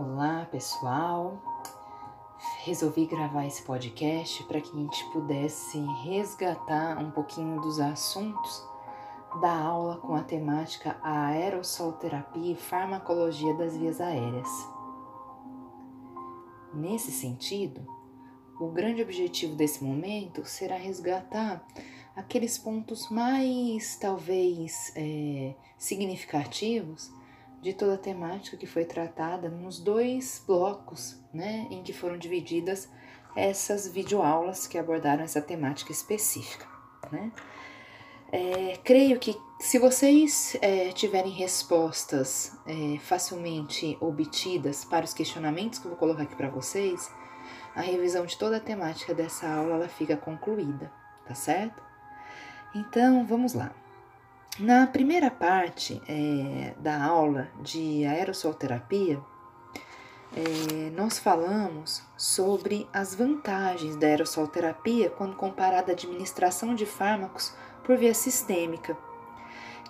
Olá, pessoal. Resolvi gravar esse podcast para que a gente pudesse resgatar um pouquinho dos assuntos da aula com a temática aerossolterapia e farmacologia das vias aéreas. Nesse sentido, o grande objetivo desse momento será resgatar aqueles pontos mais, talvez, é, significativos de toda a temática que foi tratada nos dois blocos, né, em que foram divididas essas videoaulas que abordaram essa temática específica, né. É, creio que se vocês é, tiverem respostas é, facilmente obtidas para os questionamentos que eu vou colocar aqui para vocês, a revisão de toda a temática dessa aula ela fica concluída, tá certo? Então, vamos lá. Na primeira parte é, da aula de aerossolterapia, é, nós falamos sobre as vantagens da aerossolterapia quando comparada à administração de fármacos por via sistêmica.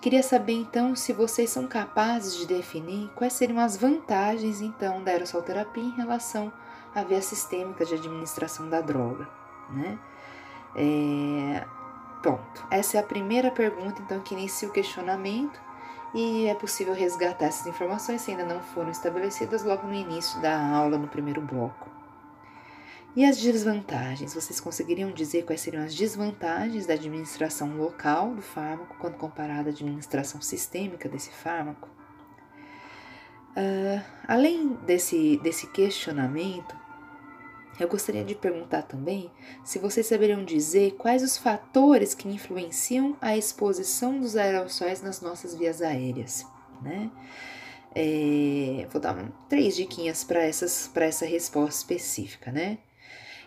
Queria saber então se vocês são capazes de definir quais seriam as vantagens então da aerossolterapia em relação à via sistêmica de administração da droga, né? É, Pronto, essa é a primeira pergunta então que inicia o questionamento e é possível resgatar essas informações se ainda não foram estabelecidas logo no início da aula no primeiro bloco. E as desvantagens? Vocês conseguiriam dizer quais seriam as desvantagens da administração local do fármaco quando comparada à administração sistêmica desse fármaco? Uh, além desse, desse questionamento, eu gostaria de perguntar também se vocês saberiam dizer quais os fatores que influenciam a exposição dos aerossóis nas nossas vias aéreas, né? É, vou dar três diquinhas para essa resposta específica, né?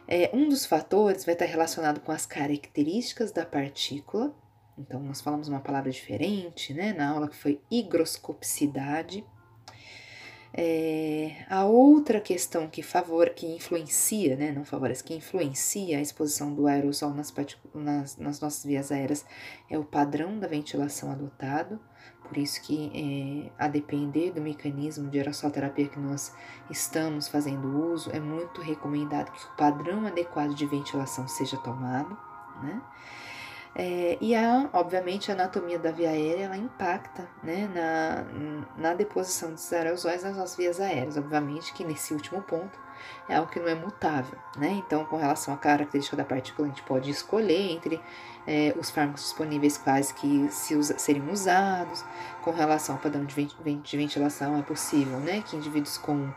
É, um dos fatores vai estar relacionado com as características da partícula. Então, nós falamos uma palavra diferente, né? Na aula que foi higroscopicidade. É, a outra questão que favor, que influencia, né, não favorece, que influencia a exposição do aerosol nas, nas, nas nossas vias aéreas é o padrão da ventilação adotado. Por isso que, é, a depender do mecanismo de aerossol terapia que nós estamos fazendo uso, é muito recomendado que o padrão adequado de ventilação seja tomado, né? É, e a, obviamente, a anatomia da via aérea ela impacta né, na, na deposição dos aerosóis nas nossas vias aéreas. Obviamente que nesse último ponto é algo que não é mutável. Né? Então, com relação à característica da partícula, a gente pode escolher entre é, os fármacos disponíveis quais que se usa, seriam usados. Com relação ao padrão de, de ventilação, é possível né, que indivíduos com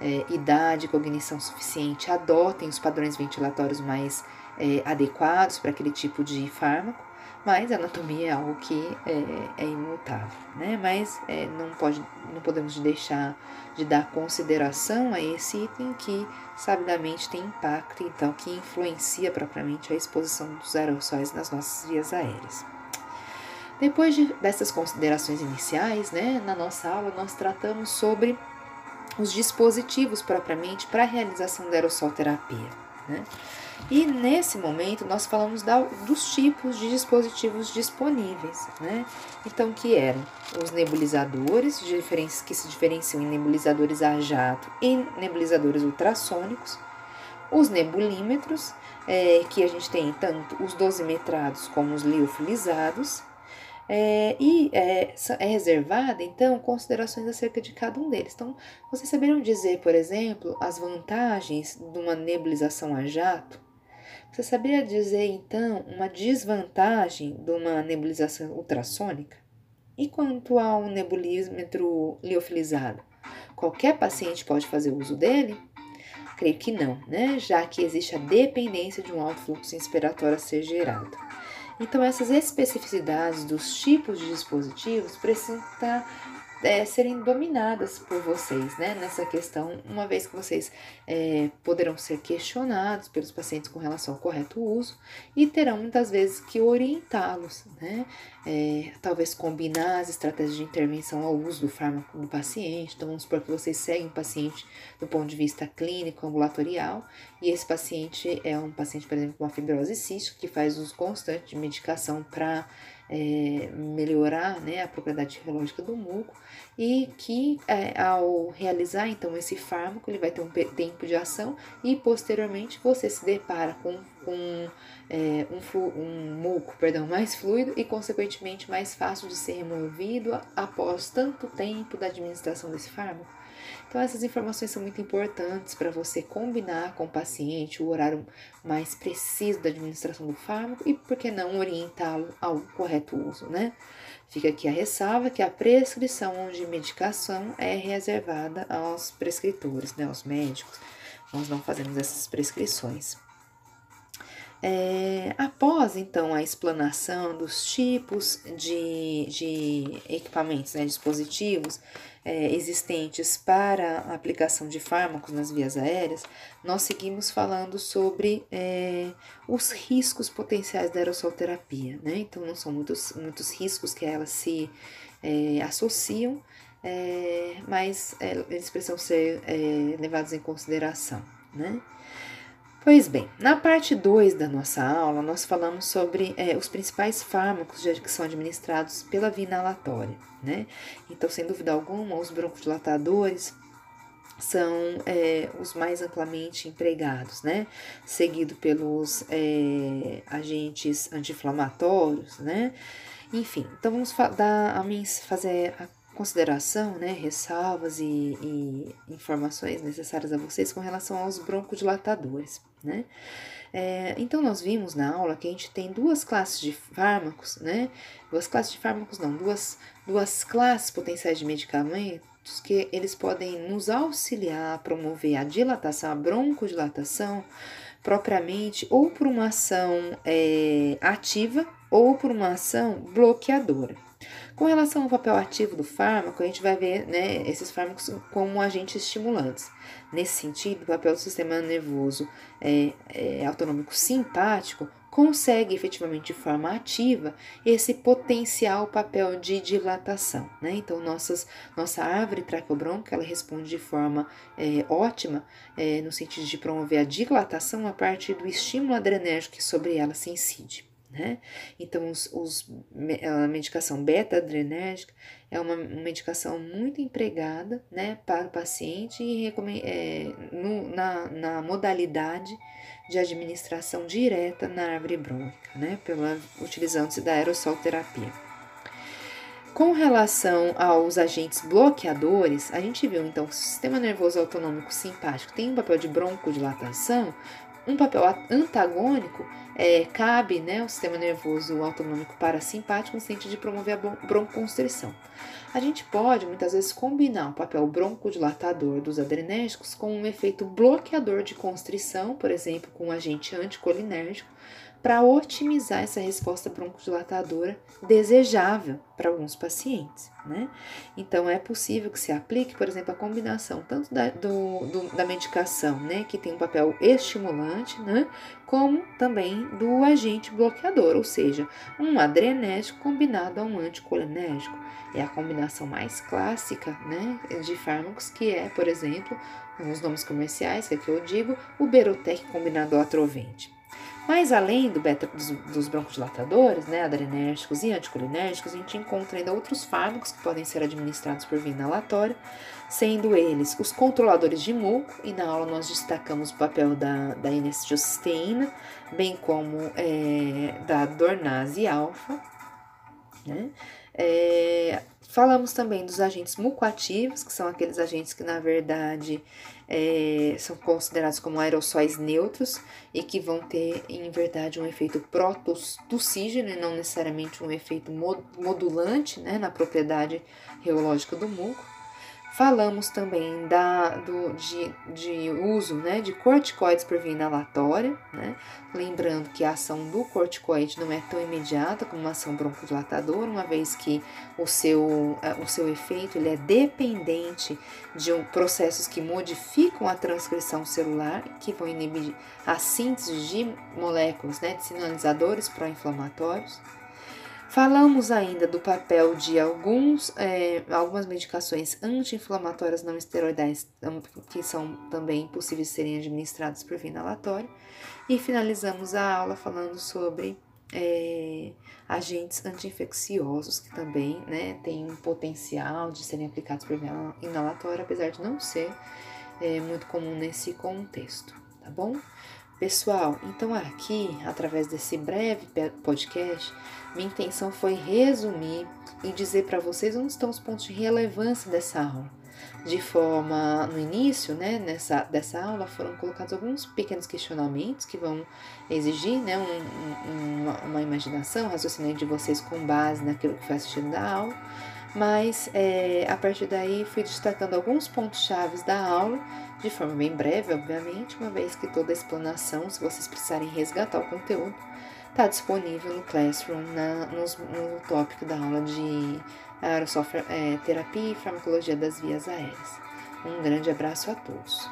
é, idade cognição suficiente adotem os padrões ventilatórios mais é, adequados para aquele tipo de fármaco, mas a anatomia é algo que é, é imutável, né? Mas é, não, pode, não podemos deixar de dar consideração a esse item que sabidamente tem impacto, então que influencia propriamente a exposição dos aerossóis nas nossas vias aéreas. Depois de, dessas considerações iniciais, né, na nossa aula nós tratamos sobre os dispositivos propriamente para a realização da aerossol terapia. Né? E nesse momento nós falamos da, dos tipos de dispositivos disponíveis, né? Então, que eram os nebulizadores, que se diferenciam em nebulizadores a jato e nebulizadores ultrassônicos, os nebulímetros, é, que a gente tem tanto os dosimetrados como os liofilizados, é, e é, é reservada, então, considerações acerca de cada um deles. Então, vocês saberiam dizer, por exemplo, as vantagens de uma nebulização a jato? Você saberia dizer, então, uma desvantagem de uma nebulização ultrassônica? E quanto ao nebulímetro liofilizado? Qualquer paciente pode fazer uso dele? Creio que não, né? Já que existe a dependência de um alto fluxo inspiratório a ser gerado. Então, essas especificidades dos tipos de dispositivos precisam estar é, serem dominadas por vocês, né? Nessa questão, uma vez que vocês é, poderão ser questionados pelos pacientes com relação ao correto uso e terão muitas vezes que orientá-los, né? É, talvez combinar as estratégias de intervenção ao uso do fármaco do paciente. Então, vamos supor que vocês seguem o paciente do ponto de vista clínico, ambulatorial, e esse paciente é um paciente, por exemplo, com uma fibrose cística, que faz uso constante de medicação para é, melhorar né, a propriedade fisiológica do muco e que é, ao realizar então esse fármaco ele vai ter um tempo de ação e posteriormente você se depara com, com é, um, um muco perdão, mais fluido e consequentemente mais fácil de ser removido após tanto tempo da administração desse fármaco. Então, essas informações são muito importantes para você combinar com o paciente o horário mais preciso da administração do fármaco e, por que não, orientá-lo ao correto uso, né? Fica aqui a ressalva que a prescrição de medicação é reservada aos prescritores, né, aos médicos. Nós não fazemos essas prescrições. É, após então a explanação dos tipos de, de equipamentos, né, dispositivos é, existentes para a aplicação de fármacos nas vias aéreas, nós seguimos falando sobre é, os riscos potenciais da aerossolterapia. Né? Então, não são muitos, muitos riscos que elas se é, associam, é, mas é, eles precisam ser levados em consideração. Né? Pois bem, na parte 2 da nossa aula, nós falamos sobre é, os principais fármacos que são administrados pela via inalatória, né? Então, sem dúvida alguma, os broncodilatadores são é, os mais amplamente empregados, né? Seguido pelos é, agentes anti-inflamatórios, né? Enfim, então vamos dar, a mim fazer a consideração, né, ressalvas e, e, informações necessárias a vocês com relação aos broncodilatadores né? É, então, nós vimos na aula que a gente tem duas classes de fármacos, né? Duas classes de fármacos, não, duas, duas classes potenciais de medicamentos que eles podem nos auxiliar a promover a dilatação, a broncodilatação, propriamente, ou por uma ação é, ativa ou por uma ação bloqueadora. Com relação ao papel ativo do fármaco, a gente vai ver né, esses fármacos como agentes estimulantes. Nesse sentido, o papel do sistema nervoso é, é, autonômico simpático consegue efetivamente de forma ativa esse potencial papel de dilatação. Né? Então, nossas, nossa árvore traqueobronca ela responde de forma é, ótima é, no sentido de promover a dilatação a partir do estímulo adrenérgico que sobre ela se incide. Né? Então, os, os, a medicação beta-adrenérgica é uma medicação muito empregada né, para o paciente e é, no, na, na modalidade de administração direta na árvore brônquica, né, pela, utilizando-se da aerossolterapia. Com relação aos agentes bloqueadores, a gente viu então que o sistema nervoso autonômico simpático tem um papel de broncodilatação, um papel antagônico é, cabe né, o sistema nervoso autonômico parasimpático no sentido de promover a broncoconstrição. A gente pode muitas vezes combinar o papel broncodilatador dos adrenérgicos com um efeito bloqueador de constrição, por exemplo, com um agente anticolinérgico, para otimizar essa resposta broncodilatadora desejável para alguns pacientes, né? Então, é possível que se aplique, por exemplo, a combinação tanto da, do, do, da medicação, né, que tem um papel estimulante, né, como também do agente bloqueador, ou seja, um adrenérgico combinado a um anticolinérgico. É a combinação mais clássica, né, de fármacos, que é, por exemplo, os nomes comerciais, que aqui eu digo, o Berotec combinado ao atrovente. Mas além do beta, dos, dos broncodilatadores, né, adrenérgicos e anticolinérgicos, a gente encontra ainda outros fármacos que podem ser administrados por via inalatória, sendo eles os controladores de muco, e na aula nós destacamos o papel da, da inestiosteína, bem como é, da dornase alfa, né? É, falamos também dos agentes mucoativos, que são aqueles agentes que, na verdade, é, são considerados como aerossóis neutros e que vão ter, em verdade, um efeito prototussígeno e não necessariamente um efeito modulante né, na propriedade reológica do muco. Falamos também da, do, de, de uso né, de corticoides por via inalatória, né? lembrando que a ação do corticoide não é tão imediata como uma ação broncodilatadora, uma vez que o seu, o seu efeito ele é dependente de processos que modificam a transcrição celular, que vão inibir a síntese de moléculas né, de sinalizadores pró-inflamatórios. Falamos ainda do papel de alguns, é, algumas medicações anti-inflamatórias não esteroidais, que são também possíveis de serem administradas por via inalatória. E finalizamos a aula falando sobre é, agentes anti-infecciosos que também né, têm um potencial de serem aplicados por via inalatória, apesar de não ser é, muito comum nesse contexto, tá bom? Pessoal, então aqui, através desse breve podcast, minha intenção foi resumir e dizer para vocês onde estão os pontos de relevância dessa aula. De forma, no início, né, nessa, dessa aula, foram colocados alguns pequenos questionamentos que vão exigir né, um, um, uma, imaginação, um raciocínio de vocês com base naquilo que foi assistido da aula mas é, a partir daí fui destacando alguns pontos chaves da aula, de forma bem breve, obviamente, uma vez que toda a explanação, se vocês precisarem resgatar o conteúdo, está disponível no Classroom, na, no, tópico da aula de aerosol é, terapia e farmacologia das vias aéreas. Um grande abraço a todos.